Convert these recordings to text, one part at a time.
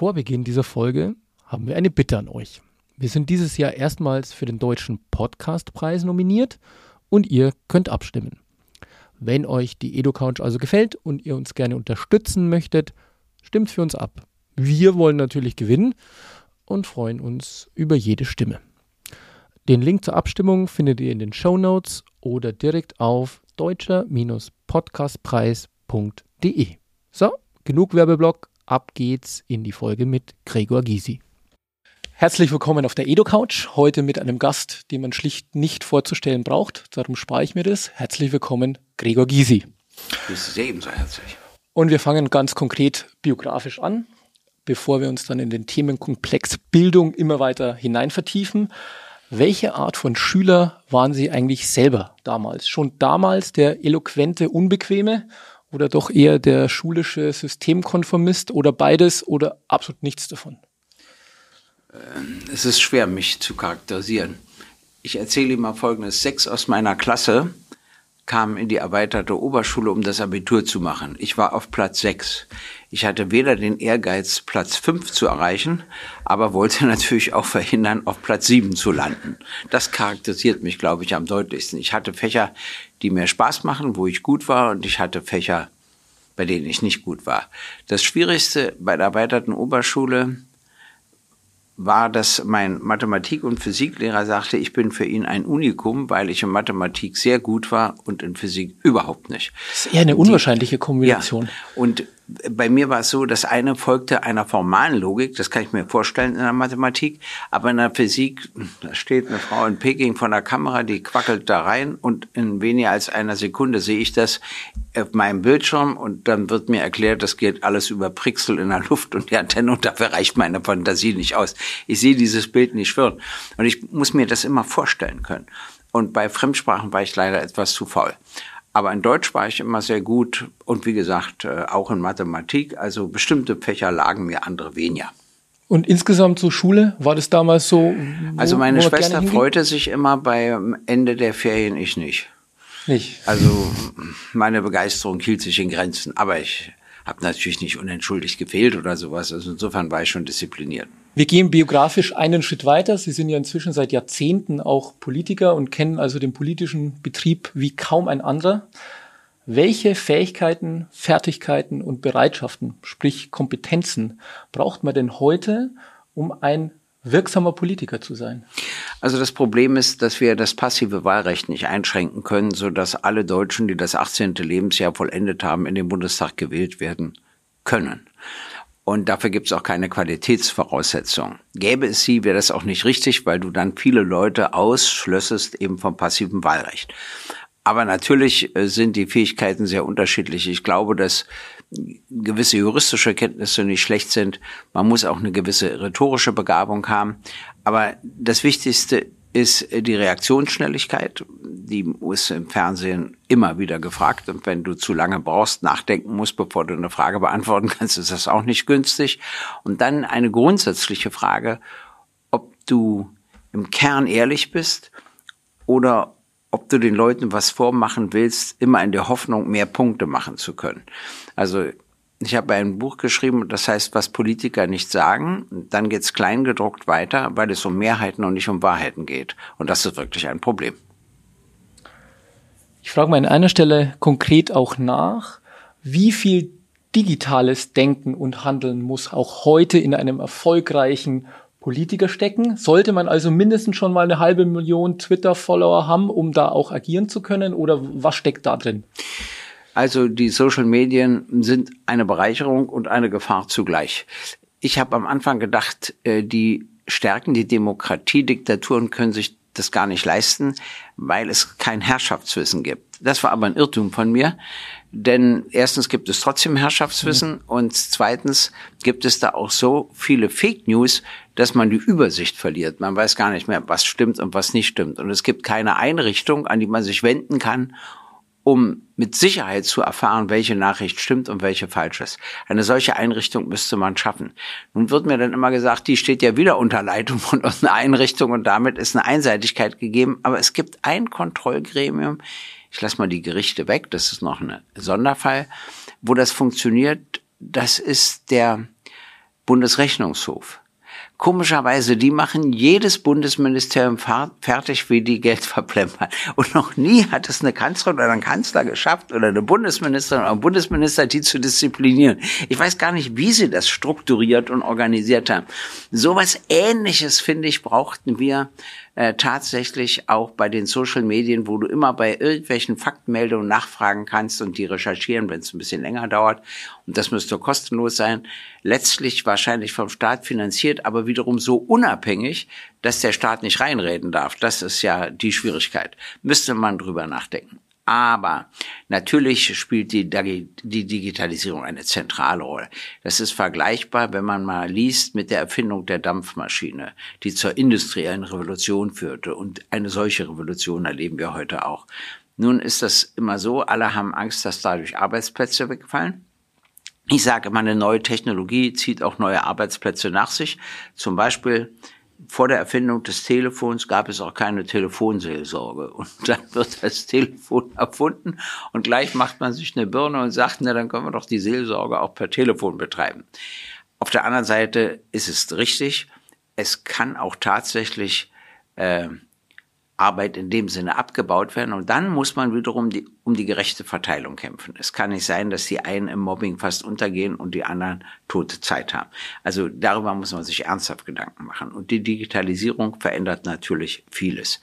Vor Beginn dieser Folge haben wir eine Bitte an euch. Wir sind dieses Jahr erstmals für den Deutschen Podcastpreis nominiert und ihr könnt abstimmen. Wenn euch die EduCouch also gefällt und ihr uns gerne unterstützen möchtet, stimmt für uns ab. Wir wollen natürlich gewinnen und freuen uns über jede Stimme. Den Link zur Abstimmung findet ihr in den Show Notes oder direkt auf deutscher-podcastpreis.de. So, genug Werbeblock, ab geht's in die Folge mit Gregor Gysi. Herzlich willkommen auf der Edo-Couch, heute mit einem Gast, den man schlicht nicht vorzustellen braucht. Darum spare ich mir das. Herzlich willkommen, Gregor Gysi. Das ist ebenso herzlich. Und wir fangen ganz konkret biografisch an, bevor wir uns dann in den Themenkomplex Bildung immer weiter hinein vertiefen. Welche Art von Schüler waren Sie eigentlich selber damals? Schon damals der eloquente, unbequeme oder doch eher der schulische Systemkonformist oder beides oder absolut nichts davon? Ähm, es ist schwer, mich zu charakterisieren. Ich erzähle Ihnen mal Folgendes. Sechs aus meiner Klasse kamen in die erweiterte Oberschule, um das Abitur zu machen. Ich war auf Platz sechs. Ich hatte weder den Ehrgeiz, Platz fünf zu erreichen, aber wollte natürlich auch verhindern, auf Platz sieben zu landen. Das charakterisiert mich, glaube ich, am deutlichsten. Ich hatte Fächer, die mir Spaß machen, wo ich gut war, und ich hatte Fächer, bei denen ich nicht gut war. Das Schwierigste bei der erweiterten Oberschule war, dass mein Mathematik- und Physiklehrer sagte, ich bin für ihn ein Unikum, weil ich in Mathematik sehr gut war und in Physik überhaupt nicht. Das ist eher eine unwahrscheinliche Kombination. Ja, und bei mir war es so, das eine folgte einer formalen Logik, das kann ich mir vorstellen in der Mathematik, aber in der Physik, da steht eine Frau in Peking von der Kamera, die quackelt da rein und in weniger als einer Sekunde sehe ich das auf meinem Bildschirm und dann wird mir erklärt, das geht alles über Prixel in der Luft und die Antenne und dafür reicht meine Fantasie nicht aus. Ich sehe dieses Bild nicht schwirren und ich muss mir das immer vorstellen können. Und bei Fremdsprachen war ich leider etwas zu faul. Aber in Deutsch war ich immer sehr gut und wie gesagt, äh, auch in Mathematik. Also bestimmte Fächer lagen mir, andere weniger. Und insgesamt zur Schule, war das damals so? Wo, also meine Schwester freute sich immer beim Ende der Ferien, ich nicht. Nicht? Also meine Begeisterung hielt sich in Grenzen, aber ich habe natürlich nicht unentschuldigt gefehlt oder sowas. Also insofern war ich schon diszipliniert. Wir gehen biografisch einen Schritt weiter. Sie sind ja inzwischen seit Jahrzehnten auch Politiker und kennen also den politischen Betrieb wie kaum ein anderer. Welche Fähigkeiten, Fertigkeiten und Bereitschaften, sprich Kompetenzen, braucht man denn heute, um ein wirksamer Politiker zu sein? Also das Problem ist, dass wir das passive Wahlrecht nicht einschränken können, so dass alle Deutschen, die das 18. Lebensjahr vollendet haben, in den Bundestag gewählt werden können. Und dafür gibt es auch keine Qualitätsvoraussetzung. Gäbe es sie, wäre das auch nicht richtig, weil du dann viele Leute ausschlössest eben vom passiven Wahlrecht. Aber natürlich äh, sind die Fähigkeiten sehr unterschiedlich. Ich glaube, dass gewisse juristische Kenntnisse nicht schlecht sind. Man muss auch eine gewisse rhetorische Begabung haben. Aber das Wichtigste ist die Reaktionsschnelligkeit. Die muss im Fernsehen immer wieder gefragt. Und wenn du zu lange brauchst, nachdenken musst, bevor du eine Frage beantworten kannst, ist das auch nicht günstig. Und dann eine grundsätzliche Frage, ob du im Kern ehrlich bist oder ob du den Leuten was vormachen willst, immer in der Hoffnung, mehr Punkte machen zu können. Also ich habe ein Buch geschrieben, das heißt, was Politiker nicht sagen. Dann geht's kleingedruckt weiter, weil es um Mehrheiten und nicht um Wahrheiten geht. Und das ist wirklich ein Problem. Ich frage mal an einer Stelle konkret auch nach, wie viel digitales Denken und Handeln muss auch heute in einem erfolgreichen Politiker stecken? Sollte man also mindestens schon mal eine halbe Million Twitter-Follower haben, um da auch agieren zu können? Oder was steckt da drin? Also die Social Medien sind eine Bereicherung und eine Gefahr zugleich. Ich habe am Anfang gedacht, äh, die stärken die Demokratie, Diktaturen können sich das gar nicht leisten, weil es kein Herrschaftswissen gibt. Das war aber ein Irrtum von mir. Denn erstens gibt es trotzdem Herrschaftswissen mhm. und zweitens gibt es da auch so viele Fake News, dass man die Übersicht verliert. Man weiß gar nicht mehr, was stimmt und was nicht stimmt. Und es gibt keine Einrichtung, an die man sich wenden kann, um mit Sicherheit zu erfahren, welche Nachricht stimmt und welche falsch ist. Eine solche Einrichtung müsste man schaffen. Nun wird mir dann immer gesagt, die steht ja wieder unter Leitung von einer Einrichtung und damit ist eine Einseitigkeit gegeben. Aber es gibt ein Kontrollgremium, ich lasse mal die Gerichte weg, das ist noch ein Sonderfall, wo das funktioniert, das ist der Bundesrechnungshof. Komischerweise, die machen jedes Bundesministerium fertig, wie die Geld verplempern. Und noch nie hat es eine Kanzlerin oder ein Kanzler geschafft oder eine Bundesministerin oder ein Bundesminister, die zu disziplinieren. Ich weiß gar nicht, wie sie das strukturiert und organisiert haben. Sowas Ähnliches, finde ich, brauchten wir äh, tatsächlich auch bei den Social Medien, wo du immer bei irgendwelchen Faktenmeldungen nachfragen kannst und die recherchieren, wenn es ein bisschen länger dauert. Und das müsste kostenlos sein. Letztlich wahrscheinlich vom Staat finanziert, aber wiederum so unabhängig, dass der Staat nicht reinreden darf. Das ist ja die Schwierigkeit. Müsste man drüber nachdenken. Aber natürlich spielt die, die, Digitalisierung eine zentrale Rolle. Das ist vergleichbar, wenn man mal liest mit der Erfindung der Dampfmaschine, die zur industriellen Revolution führte. Und eine solche Revolution erleben wir heute auch. Nun ist das immer so, alle haben Angst, dass dadurch Arbeitsplätze wegfallen. Ich sage immer, eine neue Technologie zieht auch neue Arbeitsplätze nach sich. Zum Beispiel vor der Erfindung des Telefons gab es auch keine Telefonseelsorge. Und dann wird das Telefon erfunden und gleich macht man sich eine Birne und sagt, na, dann können wir doch die Seelsorge auch per Telefon betreiben. Auf der anderen Seite ist es richtig, es kann auch tatsächlich äh, Arbeit in dem Sinne abgebaut werden. Und dann muss man wiederum die, um die gerechte Verteilung kämpfen. Es kann nicht sein, dass die einen im Mobbing fast untergehen und die anderen tote Zeit haben. Also darüber muss man sich ernsthaft Gedanken machen. Und die Digitalisierung verändert natürlich vieles.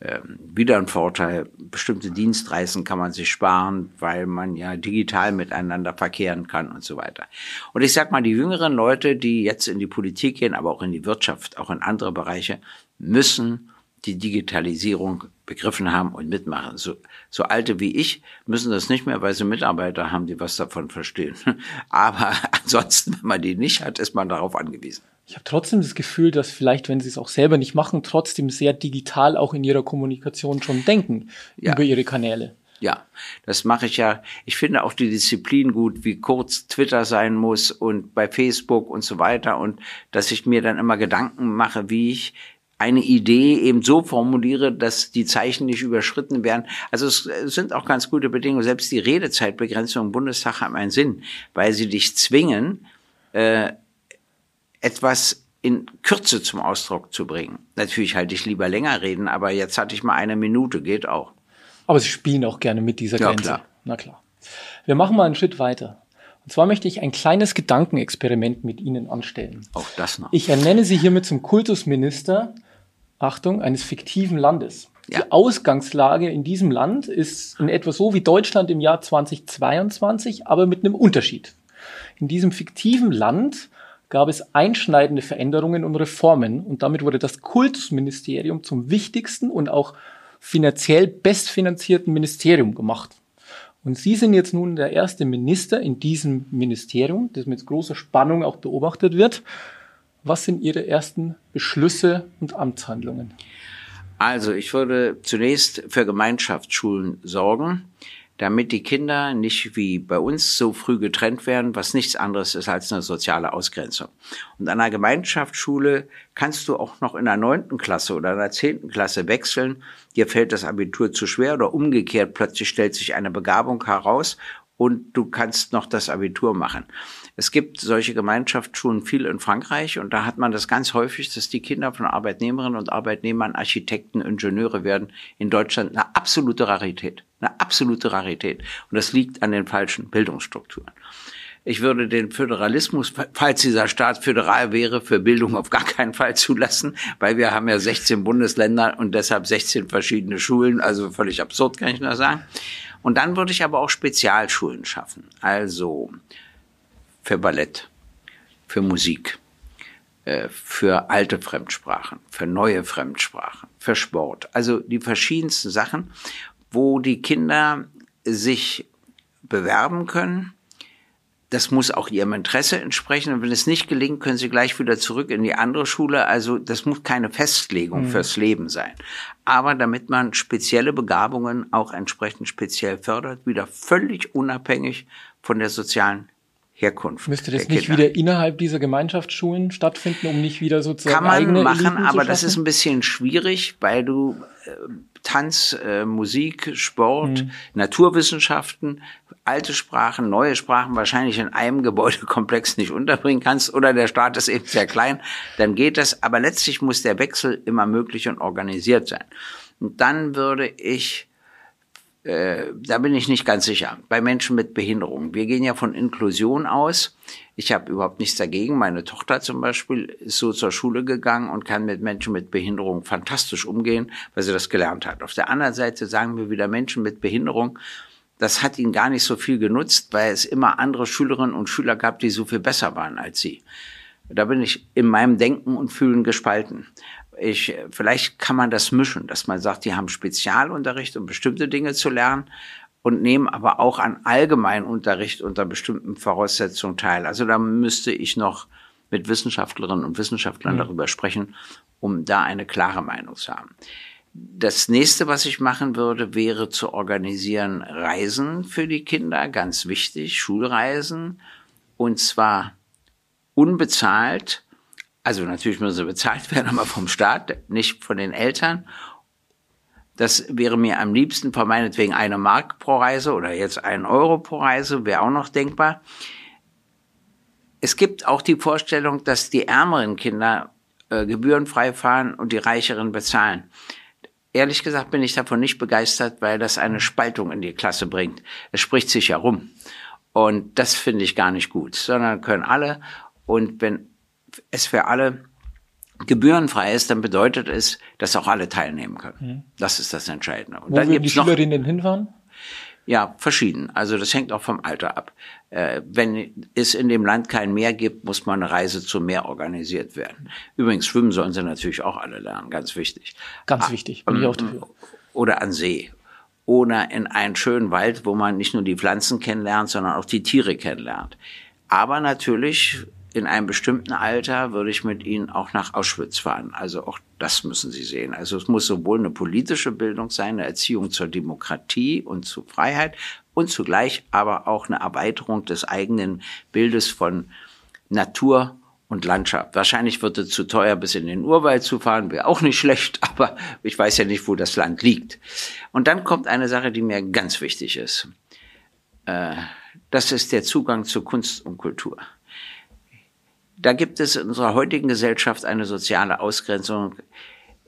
Ähm, wieder ein Vorteil, bestimmte Dienstreisen kann man sich sparen, weil man ja digital miteinander verkehren kann und so weiter. Und ich sag mal, die jüngeren Leute, die jetzt in die Politik gehen, aber auch in die Wirtschaft, auch in andere Bereiche, müssen die Digitalisierung begriffen haben und mitmachen. So, so alte wie ich müssen das nicht mehr, weil sie Mitarbeiter haben, die was davon verstehen. Aber ansonsten, wenn man die nicht hat, ist man darauf angewiesen. Ich habe trotzdem das Gefühl, dass vielleicht, wenn sie es auch selber nicht machen, trotzdem sehr digital auch in ihrer Kommunikation schon denken ja. über ihre Kanäle. Ja, das mache ich ja. Ich finde auch die Disziplin gut, wie kurz Twitter sein muss und bei Facebook und so weiter und dass ich mir dann immer Gedanken mache, wie ich eine Idee eben so formuliere, dass die Zeichen nicht überschritten werden. Also es sind auch ganz gute Bedingungen. Selbst die Redezeitbegrenzung im Bundestag haben einen Sinn, weil sie dich zwingen, äh, etwas in Kürze zum Ausdruck zu bringen. Natürlich halte ich lieber länger reden, aber jetzt hatte ich mal eine Minute, geht auch. Aber Sie spielen auch gerne mit dieser Grenze. Ja, klar. Na klar. Wir machen mal einen Schritt weiter. Und zwar möchte ich ein kleines Gedankenexperiment mit Ihnen anstellen. Auch das noch. Ich ernenne Sie hiermit zum Kultusminister Achtung, eines fiktiven Landes. Ja. Die Ausgangslage in diesem Land ist in etwa so wie Deutschland im Jahr 2022, aber mit einem Unterschied. In diesem fiktiven Land gab es einschneidende Veränderungen und Reformen und damit wurde das Kultusministerium zum wichtigsten und auch finanziell bestfinanzierten Ministerium gemacht. Und Sie sind jetzt nun der erste Minister in diesem Ministerium, das mit großer Spannung auch beobachtet wird. Was sind Ihre ersten Beschlüsse und Amtshandlungen? Also ich würde zunächst für Gemeinschaftsschulen sorgen, damit die Kinder nicht wie bei uns so früh getrennt werden, was nichts anderes ist als eine soziale Ausgrenzung. Und an einer Gemeinschaftsschule kannst du auch noch in der neunten Klasse oder in der zehnten Klasse wechseln. Dir fällt das Abitur zu schwer oder umgekehrt plötzlich stellt sich eine Begabung heraus und du kannst noch das Abitur machen. Es gibt solche Gemeinschaftsschulen viel in Frankreich und da hat man das ganz häufig, dass die Kinder von Arbeitnehmerinnen und Arbeitnehmern Architekten, Ingenieure werden. In Deutschland eine absolute Rarität. Eine absolute Rarität. Und das liegt an den falschen Bildungsstrukturen. Ich würde den Föderalismus, falls dieser Staat föderal wäre, für Bildung auf gar keinen Fall zulassen, weil wir haben ja 16 Bundesländer und deshalb 16 verschiedene Schulen, also völlig absurd, kann ich nur sagen. Und dann würde ich aber auch Spezialschulen schaffen. Also für Ballett, für Musik, äh, für alte Fremdsprachen, für neue Fremdsprachen, für Sport. Also die verschiedensten Sachen, wo die Kinder sich bewerben können. Das muss auch ihrem Interesse entsprechen. Und wenn es nicht gelingt, können sie gleich wieder zurück in die andere Schule. Also das muss keine Festlegung mhm. fürs Leben sein. Aber damit man spezielle Begabungen auch entsprechend speziell fördert, wieder völlig unabhängig von der sozialen Herkunft. Müsste das nicht Kinder. wieder innerhalb dieser Gemeinschaftsschulen stattfinden, um nicht wieder sozusagen Kann man eigene machen, Eliten aber das ist ein bisschen schwierig, weil du äh, Tanz, äh, Musik, Sport, hm. Naturwissenschaften, alte Sprachen, neue Sprachen wahrscheinlich in einem Gebäudekomplex nicht unterbringen kannst oder der Staat ist eben sehr klein, dann geht das. Aber letztlich muss der Wechsel immer möglich und organisiert sein. Und dann würde ich äh, da bin ich nicht ganz sicher. Bei Menschen mit Behinderung. Wir gehen ja von Inklusion aus. Ich habe überhaupt nichts dagegen. Meine Tochter zum Beispiel ist so zur Schule gegangen und kann mit Menschen mit Behinderung fantastisch umgehen, weil sie das gelernt hat. Auf der anderen Seite sagen wir wieder Menschen mit Behinderung, das hat ihnen gar nicht so viel genutzt, weil es immer andere Schülerinnen und Schüler gab, die so viel besser waren als sie. Da bin ich in meinem Denken und Fühlen gespalten ich, vielleicht kann man das mischen, dass man sagt, die haben Spezialunterricht, um bestimmte Dinge zu lernen und nehmen aber auch an Allgemeinunterricht unter bestimmten Voraussetzungen teil. Also da müsste ich noch mit Wissenschaftlerinnen und Wissenschaftlern mhm. darüber sprechen, um da eine klare Meinung zu haben. Das nächste, was ich machen würde, wäre zu organisieren Reisen für die Kinder, ganz wichtig, Schulreisen, und zwar unbezahlt also natürlich müssen sie bezahlt werden, aber vom Staat, nicht von den Eltern. Das wäre mir am liebsten von meinetwegen eine Mark pro Reise oder jetzt ein Euro pro Reise, wäre auch noch denkbar. Es gibt auch die Vorstellung, dass die ärmeren Kinder äh, gebührenfrei fahren und die reicheren bezahlen. Ehrlich gesagt bin ich davon nicht begeistert, weil das eine Spaltung in die Klasse bringt. Es spricht sich herum. Und das finde ich gar nicht gut, sondern können alle. Und wenn es für alle gebührenfrei ist, dann bedeutet es, dass auch alle teilnehmen können. Mhm. Das ist das Entscheidende. Und Wo dann die Schülerinnen hinfahren? Ja, verschieden. Also das hängt auch vom Alter ab. Äh, wenn es in dem Land kein Meer gibt, muss mal eine Reise zum Meer organisiert werden. Übrigens, schwimmen sollen sie natürlich auch alle lernen, ganz wichtig. Ganz ah, wichtig, bin ich auch dafür. Oder an See. Oder in einen schönen Wald, wo man nicht nur die Pflanzen kennenlernt, sondern auch die Tiere kennenlernt. Aber natürlich in einem bestimmten Alter würde ich mit ihnen auch nach Auschwitz fahren. Also auch das müssen Sie sehen. Also es muss sowohl eine politische Bildung sein, eine Erziehung zur Demokratie und zu Freiheit und zugleich aber auch eine Erweiterung des eigenen Bildes von Natur und Landschaft. Wahrscheinlich wird es zu teuer, bis in den Urwald zu fahren, wäre auch nicht schlecht, aber ich weiß ja nicht, wo das Land liegt. Und dann kommt eine Sache, die mir ganz wichtig ist. Äh, das ist der Zugang zu Kunst und Kultur da gibt es in unserer heutigen Gesellschaft eine soziale Ausgrenzung,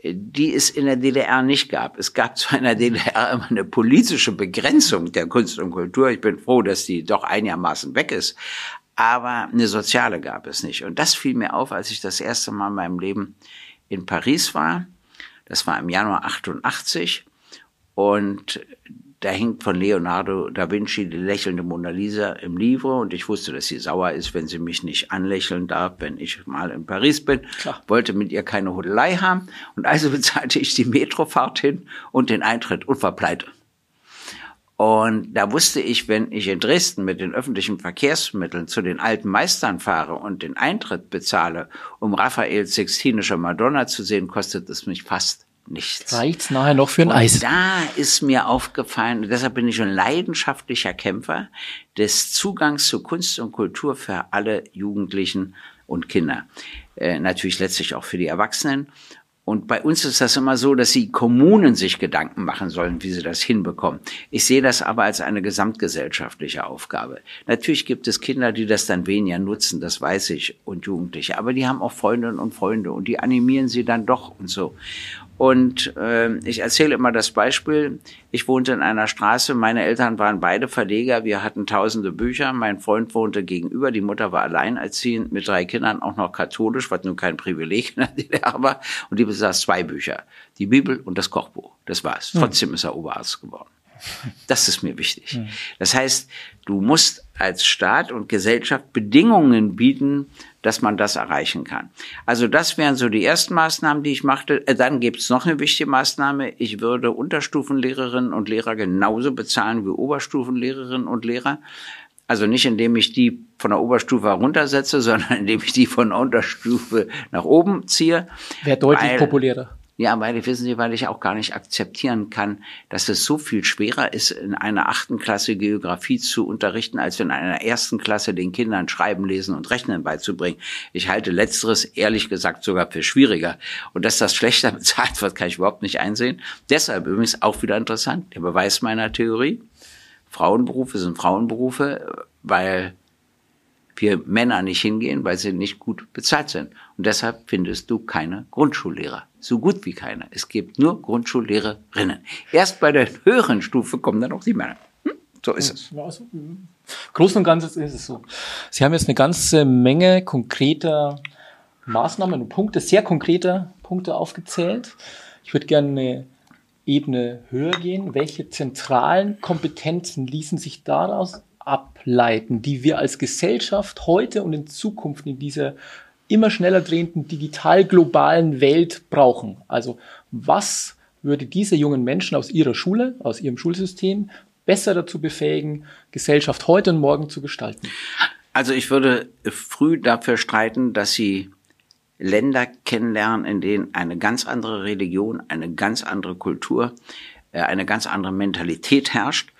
die es in der DDR nicht gab. Es gab zwar in der DDR immer eine politische Begrenzung der Kunst und Kultur. Ich bin froh, dass die doch einigermaßen weg ist. Aber eine soziale gab es nicht. Und das fiel mir auf, als ich das erste Mal in meinem Leben in Paris war. Das war im Januar 88. Und da hängt von Leonardo da Vinci die lächelnde Mona Lisa im Livre und ich wusste, dass sie sauer ist, wenn sie mich nicht anlächeln darf, wenn ich mal in Paris bin. Klar. Wollte mit ihr keine Hudelei haben und also bezahlte ich die Metrofahrt hin und den Eintritt und war pleite. Und da wusste ich, wenn ich in Dresden mit den öffentlichen Verkehrsmitteln zu den alten Meistern fahre und den Eintritt bezahle, um Raphaels Sixtinische Madonna zu sehen, kostet es mich fast nichts. Reicht's nachher noch für ein und Eis? Da ist mir aufgefallen, deshalb bin ich ein leidenschaftlicher Kämpfer des Zugangs zu Kunst und Kultur für alle Jugendlichen und Kinder. Äh, natürlich letztlich auch für die Erwachsenen. Und bei uns ist das immer so, dass die Kommunen sich Gedanken machen sollen, wie sie das hinbekommen. Ich sehe das aber als eine gesamtgesellschaftliche Aufgabe. Natürlich gibt es Kinder, die das dann weniger nutzen, das weiß ich, und Jugendliche. Aber die haben auch Freundinnen und Freunde und die animieren sie dann doch und so. Und äh, ich erzähle immer das Beispiel. Ich wohnte in einer Straße, meine Eltern waren beide Verleger, wir hatten tausende Bücher, mein Freund wohnte gegenüber, die Mutter war alleinerziehend mit drei Kindern, auch noch katholisch, was nun kein Privileg in der DDR war. Und die besaß zwei Bücher, die Bibel und das Kochbuch. Das war's. Hm. Trotzdem ist er Oberarzt geworden. Das ist mir wichtig. Das heißt, du musst als Staat und Gesellschaft Bedingungen bieten, dass man das erreichen kann. Also das wären so die ersten Maßnahmen, die ich machte. Äh, dann gibt es noch eine wichtige Maßnahme. Ich würde Unterstufenlehrerinnen und Lehrer genauso bezahlen wie Oberstufenlehrerinnen und Lehrer. Also nicht, indem ich die von der Oberstufe heruntersetze, sondern indem ich die von der Unterstufe nach oben ziehe. Wäre deutlich populärer. Ja, weil, wissen Sie, weil ich auch gar nicht akzeptieren kann, dass es so viel schwerer ist, in einer achten Klasse Geografie zu unterrichten, als in einer ersten Klasse den Kindern Schreiben, Lesen und Rechnen beizubringen. Ich halte Letzteres ehrlich gesagt sogar für schwieriger. Und dass das schlechter bezahlt wird, kann ich überhaupt nicht einsehen. Deshalb übrigens auch wieder interessant, der Beweis meiner Theorie. Frauenberufe sind Frauenberufe, weil wir Männer nicht hingehen, weil sie nicht gut bezahlt sind. Und deshalb findest du keine Grundschullehrer. So gut wie keine. Es gibt nur Grundschullehrerinnen. Erst bei der höheren Stufe kommen dann auch die Männer. Hm? So ist es. Also, Großen und Ganzen ist es so. Sie haben jetzt eine ganze Menge konkreter Maßnahmen und Punkte, sehr konkreter Punkte aufgezählt. Ich würde gerne eine Ebene höher gehen. Welche zentralen Kompetenzen ließen sich daraus ableiten, die wir als Gesellschaft heute und in Zukunft in dieser immer schneller drehenden digital globalen Welt brauchen. Also was würde diese jungen Menschen aus ihrer Schule, aus ihrem Schulsystem besser dazu befähigen, Gesellschaft heute und morgen zu gestalten? Also ich würde früh dafür streiten, dass sie Länder kennenlernen, in denen eine ganz andere Religion, eine ganz andere Kultur, äh, eine ganz andere Mentalität herrscht.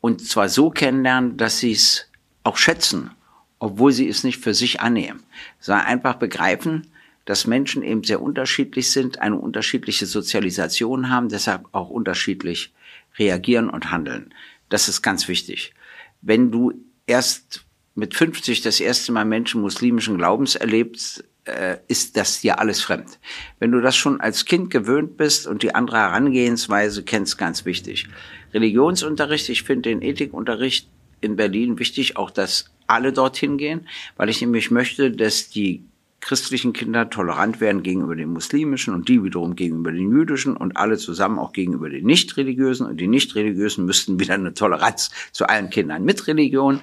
Und zwar so kennenlernen, dass sie es auch schätzen obwohl sie es nicht für sich annehmen, sondern einfach begreifen, dass Menschen eben sehr unterschiedlich sind, eine unterschiedliche Sozialisation haben, deshalb auch unterschiedlich reagieren und handeln. Das ist ganz wichtig. Wenn du erst mit 50 das erste Mal Menschen muslimischen Glaubens erlebst, äh, ist das dir alles fremd. Wenn du das schon als Kind gewöhnt bist und die andere Herangehensweise kennst, ganz wichtig. Religionsunterricht, ich finde den Ethikunterricht in Berlin wichtig, auch dass alle dorthin gehen, weil ich nämlich möchte, dass die christlichen Kinder tolerant werden gegenüber den muslimischen und die wiederum gegenüber den jüdischen und alle zusammen auch gegenüber den nicht-religiösen und die nicht-religiösen müssten wieder eine Toleranz zu allen Kindern mit Religion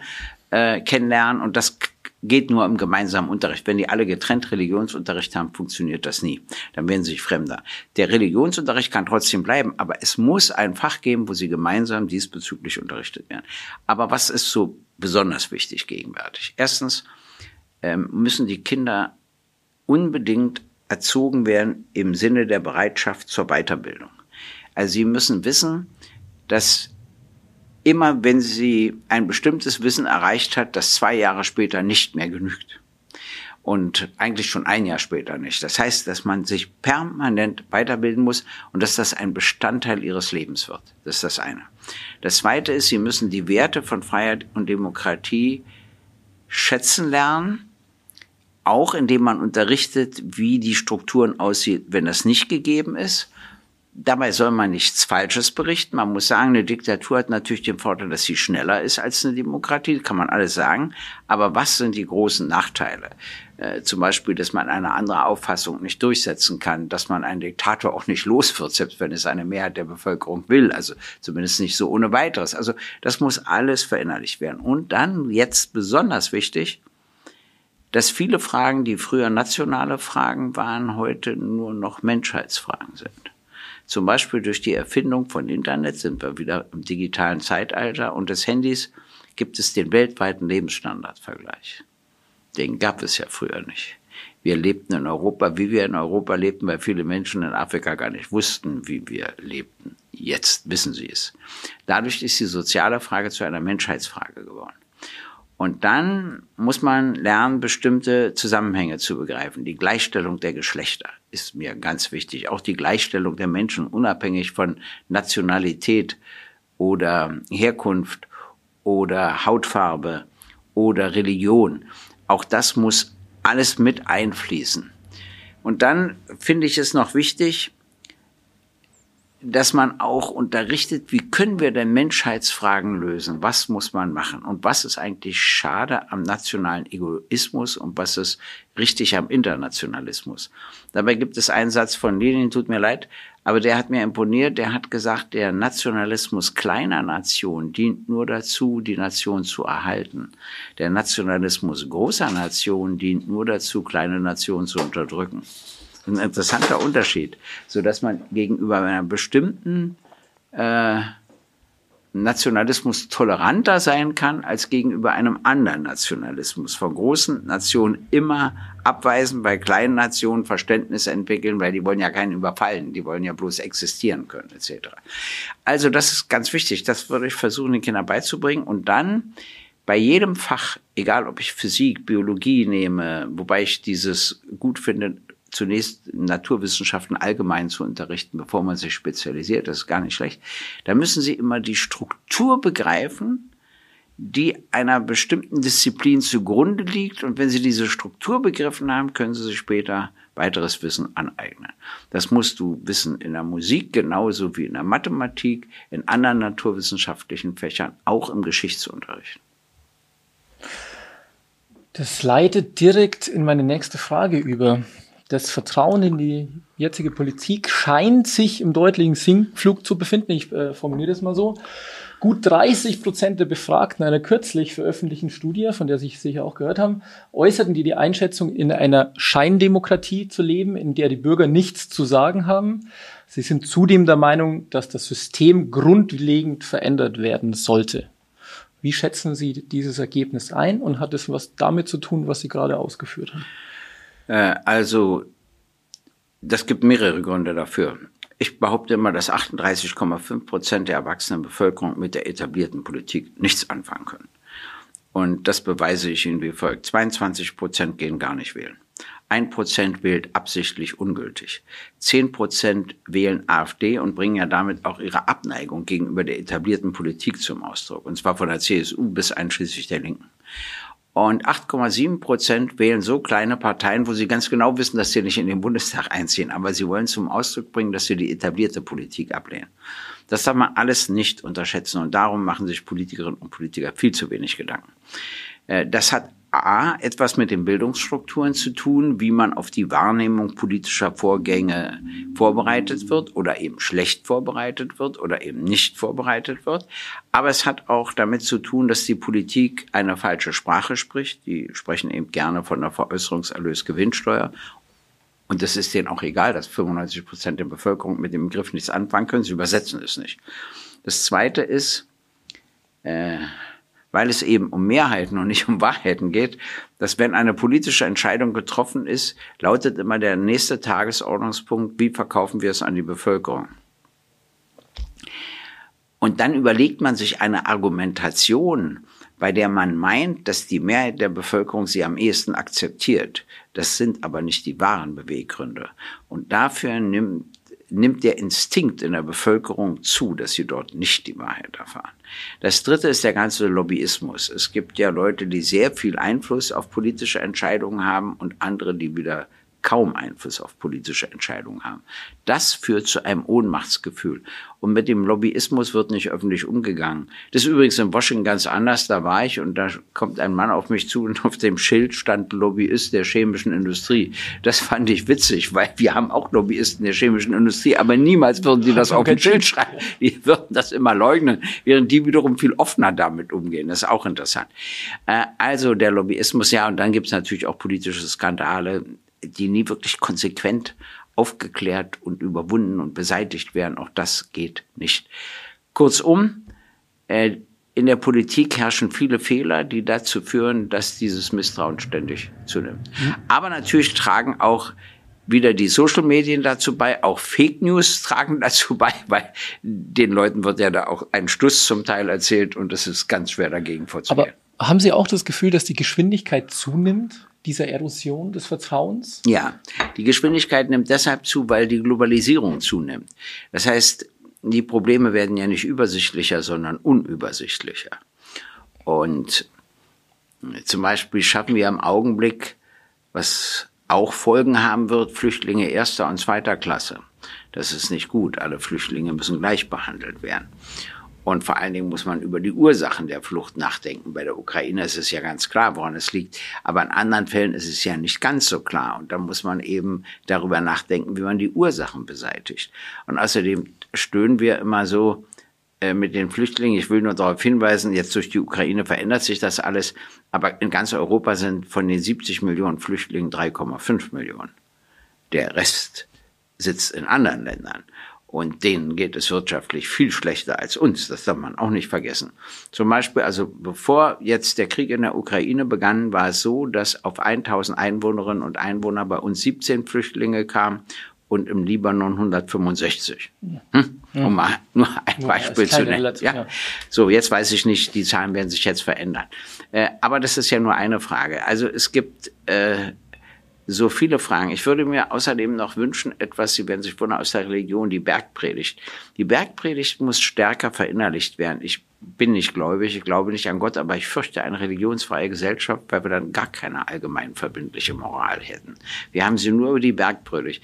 äh, kennenlernen und das geht nur im gemeinsamen Unterricht. Wenn die alle getrennt Religionsunterricht haben, funktioniert das nie. Dann werden sie sich fremder. Der Religionsunterricht kann trotzdem bleiben, aber es muss ein Fach geben, wo sie gemeinsam diesbezüglich unterrichtet werden. Aber was ist so besonders wichtig gegenwärtig? Erstens ähm, müssen die Kinder unbedingt erzogen werden im Sinne der Bereitschaft zur Weiterbildung. Also sie müssen wissen, dass immer wenn sie ein bestimmtes Wissen erreicht hat, das zwei Jahre später nicht mehr genügt. Und eigentlich schon ein Jahr später nicht. Das heißt, dass man sich permanent weiterbilden muss und dass das ein Bestandteil ihres Lebens wird. Das ist das eine. Das zweite ist, sie müssen die Werte von Freiheit und Demokratie schätzen lernen, auch indem man unterrichtet, wie die Strukturen aussieht, wenn das nicht gegeben ist Dabei soll man nichts Falsches berichten. Man muss sagen, eine Diktatur hat natürlich den Vorteil, dass sie schneller ist als eine Demokratie, kann man alles sagen. Aber was sind die großen Nachteile? Äh, zum Beispiel, dass man eine andere Auffassung nicht durchsetzen kann, dass man einen Diktator auch nicht los wird, selbst wenn es eine Mehrheit der Bevölkerung will. Also zumindest nicht so ohne weiteres. Also das muss alles verinnerlicht werden. Und dann jetzt besonders wichtig, dass viele Fragen, die früher nationale Fragen waren, heute nur noch Menschheitsfragen sind. Zum Beispiel durch die Erfindung von Internet sind wir wieder im digitalen Zeitalter und des Handys gibt es den weltweiten Lebensstandardvergleich. Den gab es ja früher nicht. Wir lebten in Europa, wie wir in Europa lebten, weil viele Menschen in Afrika gar nicht wussten, wie wir lebten. Jetzt wissen sie es. Dadurch ist die soziale Frage zu einer Menschheitsfrage geworden. Und dann muss man lernen, bestimmte Zusammenhänge zu begreifen. Die Gleichstellung der Geschlechter ist mir ganz wichtig. Auch die Gleichstellung der Menschen, unabhängig von Nationalität oder Herkunft oder Hautfarbe oder Religion. Auch das muss alles mit einfließen. Und dann finde ich es noch wichtig, dass man auch unterrichtet, wie können wir denn Menschheitsfragen lösen? Was muss man machen? Und was ist eigentlich schade am nationalen Egoismus und was ist richtig am Internationalismus? Dabei gibt es einen Satz von Lenin, tut mir leid, aber der hat mir imponiert. Der hat gesagt, der Nationalismus kleiner Nationen dient nur dazu, die Nation zu erhalten. Der Nationalismus großer Nationen dient nur dazu, kleine Nationen zu unterdrücken ein interessanter Unterschied, so dass man gegenüber einer bestimmten äh, Nationalismus toleranter sein kann als gegenüber einem anderen Nationalismus. Von großen Nationen immer abweisen, bei kleinen Nationen Verständnis entwickeln, weil die wollen ja keinen überfallen, die wollen ja bloß existieren können, etc. Also das ist ganz wichtig, das würde ich versuchen, den Kindern beizubringen und dann bei jedem Fach, egal ob ich Physik, Biologie nehme, wobei ich dieses gut finde, zunächst Naturwissenschaften allgemein zu unterrichten, bevor man sich spezialisiert. Das ist gar nicht schlecht. Da müssen Sie immer die Struktur begreifen, die einer bestimmten Disziplin zugrunde liegt. Und wenn Sie diese Struktur begriffen haben, können Sie sich später weiteres Wissen aneignen. Das musst du wissen in der Musik genauso wie in der Mathematik, in anderen naturwissenschaftlichen Fächern, auch im Geschichtsunterricht. Das leitet direkt in meine nächste Frage über das Vertrauen in die jetzige Politik scheint sich im deutlichen Sinkflug zu befinden. Ich äh, formuliere das mal so. Gut 30 Prozent der Befragten einer kürzlich veröffentlichten Studie, von der Sie sicher auch gehört haben, äußerten die die Einschätzung, in einer Scheindemokratie zu leben, in der die Bürger nichts zu sagen haben. Sie sind zudem der Meinung, dass das System grundlegend verändert werden sollte. Wie schätzen Sie dieses Ergebnis ein und hat es was damit zu tun, was Sie gerade ausgeführt haben? Äh, also, das gibt mehrere Gründe dafür. Ich behaupte immer, dass 38,5 Prozent der erwachsenen Bevölkerung mit der etablierten Politik nichts anfangen können. Und das beweise ich Ihnen wie folgt. 22 Prozent gehen gar nicht wählen. Ein Prozent wählt absichtlich ungültig. Zehn Prozent wählen AfD und bringen ja damit auch ihre Abneigung gegenüber der etablierten Politik zum Ausdruck. Und zwar von der CSU bis einschließlich der Linken. Und 8,7 Prozent wählen so kleine Parteien, wo sie ganz genau wissen, dass sie nicht in den Bundestag einziehen. Aber sie wollen zum Ausdruck bringen, dass sie die etablierte Politik ablehnen. Das darf man alles nicht unterschätzen. Und darum machen sich Politikerinnen und Politiker viel zu wenig Gedanken. Äh, das hat A, etwas mit den Bildungsstrukturen zu tun, wie man auf die Wahrnehmung politischer Vorgänge vorbereitet wird oder eben schlecht vorbereitet wird oder eben nicht vorbereitet wird. Aber es hat auch damit zu tun, dass die Politik eine falsche Sprache spricht. Die sprechen eben gerne von der Veräußerungserlös-Gewinnsteuer. Und das ist denen auch egal, dass 95 Prozent der Bevölkerung mit dem Begriff nichts anfangen können. Sie übersetzen es nicht. Das Zweite ist, äh, weil es eben um Mehrheiten und nicht um Wahrheiten geht, dass wenn eine politische Entscheidung getroffen ist, lautet immer der nächste Tagesordnungspunkt, wie verkaufen wir es an die Bevölkerung? Und dann überlegt man sich eine Argumentation, bei der man meint, dass die Mehrheit der Bevölkerung sie am ehesten akzeptiert. Das sind aber nicht die wahren Beweggründe. Und dafür nimmt nimmt der Instinkt in der Bevölkerung zu, dass sie dort nicht die Wahrheit erfahren. Das dritte ist der ganze Lobbyismus. Es gibt ja Leute, die sehr viel Einfluss auf politische Entscheidungen haben und andere, die wieder kaum Einfluss auf politische Entscheidungen haben. Das führt zu einem Ohnmachtsgefühl. Und mit dem Lobbyismus wird nicht öffentlich umgegangen. Das ist übrigens in Washington ganz anders. Da war ich und da kommt ein Mann auf mich zu und auf dem Schild stand Lobbyist der chemischen Industrie. Das fand ich witzig, weil wir haben auch Lobbyisten der chemischen Industrie, aber niemals würden die das auf dem Schild schreiben. Die würden das immer leugnen, während die wiederum viel offener damit umgehen. Das ist auch interessant. Äh, also der Lobbyismus, ja, und dann gibt es natürlich auch politische Skandale die nie wirklich konsequent aufgeklärt und überwunden und beseitigt werden. Auch das geht nicht. Kurzum, äh, in der Politik herrschen viele Fehler, die dazu führen, dass dieses Misstrauen ständig zunimmt. Mhm. Aber natürlich tragen auch wieder die Social Medien dazu bei, auch Fake News tragen dazu bei, weil den Leuten wird ja da auch ein Stuss zum Teil erzählt und es ist ganz schwer dagegen vorzugehen. Aber haben Sie auch das Gefühl, dass die Geschwindigkeit zunimmt? Dieser Erosion des Vertrauens? Ja, die Geschwindigkeit nimmt deshalb zu, weil die Globalisierung zunimmt. Das heißt, die Probleme werden ja nicht übersichtlicher, sondern unübersichtlicher. Und zum Beispiel schaffen wir im Augenblick, was auch Folgen haben wird, Flüchtlinge erster und zweiter Klasse. Das ist nicht gut. Alle Flüchtlinge müssen gleich behandelt werden. Und vor allen Dingen muss man über die Ursachen der Flucht nachdenken. Bei der Ukraine ist es ja ganz klar, woran es liegt. Aber in anderen Fällen ist es ja nicht ganz so klar. Und da muss man eben darüber nachdenken, wie man die Ursachen beseitigt. Und außerdem stöhnen wir immer so äh, mit den Flüchtlingen. Ich will nur darauf hinweisen, jetzt durch die Ukraine verändert sich das alles. Aber in ganz Europa sind von den 70 Millionen Flüchtlingen 3,5 Millionen. Der Rest sitzt in anderen Ländern. Und denen geht es wirtschaftlich viel schlechter als uns. Das darf man auch nicht vergessen. Zum Beispiel, also bevor jetzt der Krieg in der Ukraine begann, war es so, dass auf 1000 Einwohnerinnen und Einwohner bei uns 17 Flüchtlinge kamen und im Libanon 165. Hm? Um mal nur ein ja, Beispiel zu nennen. Ja. So, jetzt weiß ich nicht, die Zahlen werden sich jetzt verändern. Äh, aber das ist ja nur eine Frage. Also es gibt äh, so viele Fragen. Ich würde mir außerdem noch wünschen, etwas, Sie werden sich wundern, aus der Religion, die Bergpredigt. Die Bergpredigt muss stärker verinnerlicht werden. Ich bin nicht gläubig, ich glaube nicht an Gott, aber ich fürchte eine religionsfreie Gesellschaft, weil wir dann gar keine allgemein verbindliche Moral hätten. Wir haben sie nur über die Bergpredigt.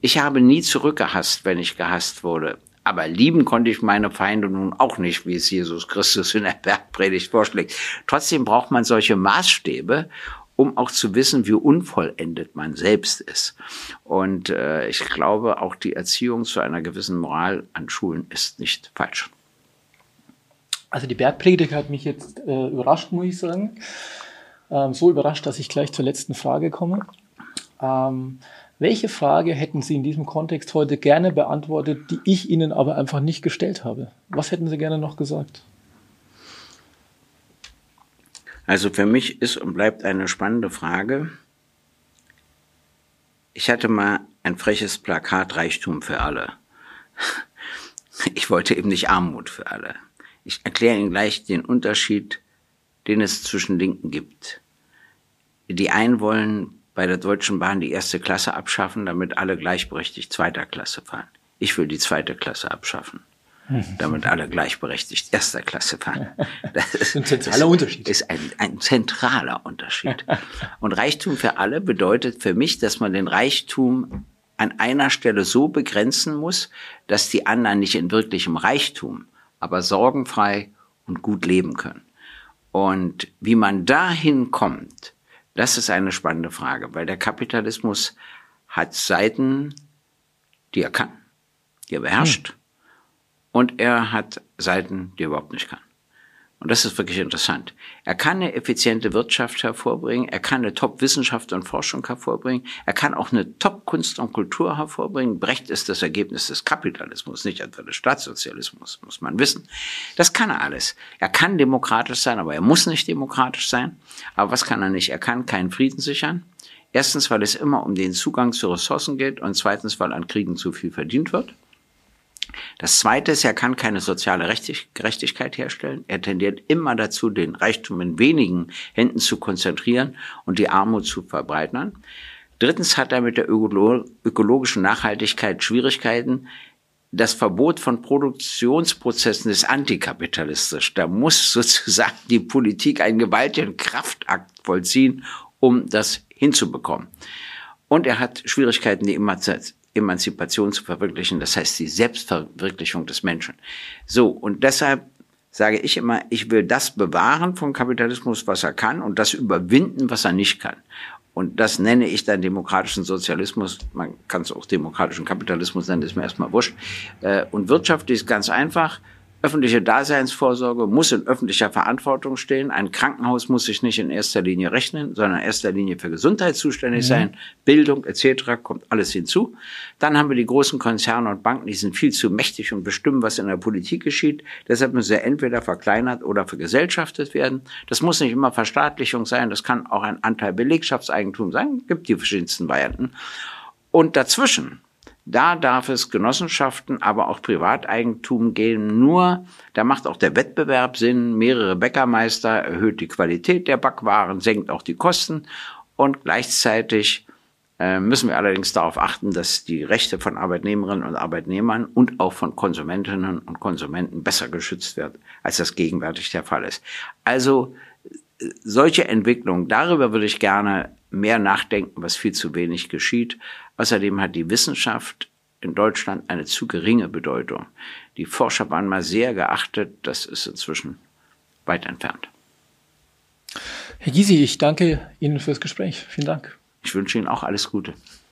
Ich habe nie zurückgehasst, wenn ich gehasst wurde. Aber lieben konnte ich meine Feinde nun auch nicht, wie es Jesus Christus in der Bergpredigt vorschlägt. Trotzdem braucht man solche Maßstäbe um auch zu wissen, wie unvollendet man selbst ist. Und äh, ich glaube, auch die Erziehung zu einer gewissen Moral an Schulen ist nicht falsch. Also die Bergpredigt hat mich jetzt äh, überrascht, muss ich sagen. Ähm, so überrascht, dass ich gleich zur letzten Frage komme. Ähm, welche Frage hätten Sie in diesem Kontext heute gerne beantwortet, die ich Ihnen aber einfach nicht gestellt habe? Was hätten Sie gerne noch gesagt? Also für mich ist und bleibt eine spannende Frage. Ich hatte mal ein freches Plakat Reichtum für alle. Ich wollte eben nicht Armut für alle. Ich erkläre Ihnen gleich den Unterschied, den es zwischen Linken gibt. Die einen wollen bei der Deutschen Bahn die erste Klasse abschaffen, damit alle gleichberechtigt zweiter Klasse fahren. Ich will die zweite Klasse abschaffen damit alle gleichberechtigt erster Klasse fahren. Das ist ein zentraler Unterschied. Ist ein, ein zentraler Unterschied. Und Reichtum für alle bedeutet für mich, dass man den Reichtum an einer Stelle so begrenzen muss, dass die anderen nicht in wirklichem Reichtum, aber sorgenfrei und gut leben können. Und wie man dahin kommt, das ist eine spannende Frage, weil der Kapitalismus hat Seiten, die er kann, die er beherrscht. Hm und er hat Seiten, die er überhaupt nicht kann. Und das ist wirklich interessant. Er kann eine effiziente Wirtschaft hervorbringen, er kann eine Top-Wissenschaft und Forschung hervorbringen, er kann auch eine Top-Kunst und Kultur hervorbringen. Brecht ist das Ergebnis des Kapitalismus, nicht etwa des Staatssozialismus, muss man wissen. Das kann er alles. Er kann demokratisch sein, aber er muss nicht demokratisch sein. Aber was kann er nicht? Er kann keinen Frieden sichern. Erstens, weil es immer um den Zugang zu Ressourcen geht und zweitens, weil an Kriegen zu viel verdient wird. Das Zweite ist, er kann keine soziale Gerechtigkeit herstellen. Er tendiert immer dazu, den Reichtum in wenigen Händen zu konzentrieren und die Armut zu verbreitern. Drittens hat er mit der ökologischen Nachhaltigkeit Schwierigkeiten. Das Verbot von Produktionsprozessen ist antikapitalistisch. Da muss sozusagen die Politik einen gewaltigen Kraftakt vollziehen, um das hinzubekommen. Und er hat Schwierigkeiten, die Emanzipation zu verwirklichen, das heißt die Selbstverwirklichung des Menschen. So, und deshalb sage ich immer, ich will das bewahren vom Kapitalismus, was er kann, und das überwinden, was er nicht kann. Und das nenne ich dann demokratischen Sozialismus. Man kann es auch demokratischen Kapitalismus nennen, ist mir erstmal wurscht. Äh, und wirtschaftlich ist ganz einfach. Öffentliche Daseinsvorsorge muss in öffentlicher Verantwortung stehen. Ein Krankenhaus muss sich nicht in erster Linie rechnen, sondern in erster Linie für Gesundheit zuständig mhm. sein. Bildung etc. kommt alles hinzu. Dann haben wir die großen Konzerne und Banken, die sind viel zu mächtig und bestimmen, was in der Politik geschieht. Deshalb müssen sie entweder verkleinert oder vergesellschaftet werden. Das muss nicht immer Verstaatlichung sein, das kann auch ein Anteil Belegschaftseigentum sein. Gibt die verschiedensten Varianten. Und dazwischen da darf es Genossenschaften, aber auch Privateigentum geben. Nur, da macht auch der Wettbewerb Sinn. Mehrere Bäckermeister erhöht die Qualität der Backwaren, senkt auch die Kosten und gleichzeitig äh, müssen wir allerdings darauf achten, dass die Rechte von Arbeitnehmerinnen und Arbeitnehmern und auch von Konsumentinnen und Konsumenten besser geschützt werden, als das gegenwärtig der Fall ist. Also solche Entwicklungen, darüber würde ich gerne mehr nachdenken, was viel zu wenig geschieht. Außerdem hat die Wissenschaft in Deutschland eine zu geringe Bedeutung. Die Forscher waren mal sehr geachtet, das ist inzwischen weit entfernt. Herr Gysi, ich danke Ihnen fürs Gespräch. Vielen Dank. Ich wünsche Ihnen auch alles Gute.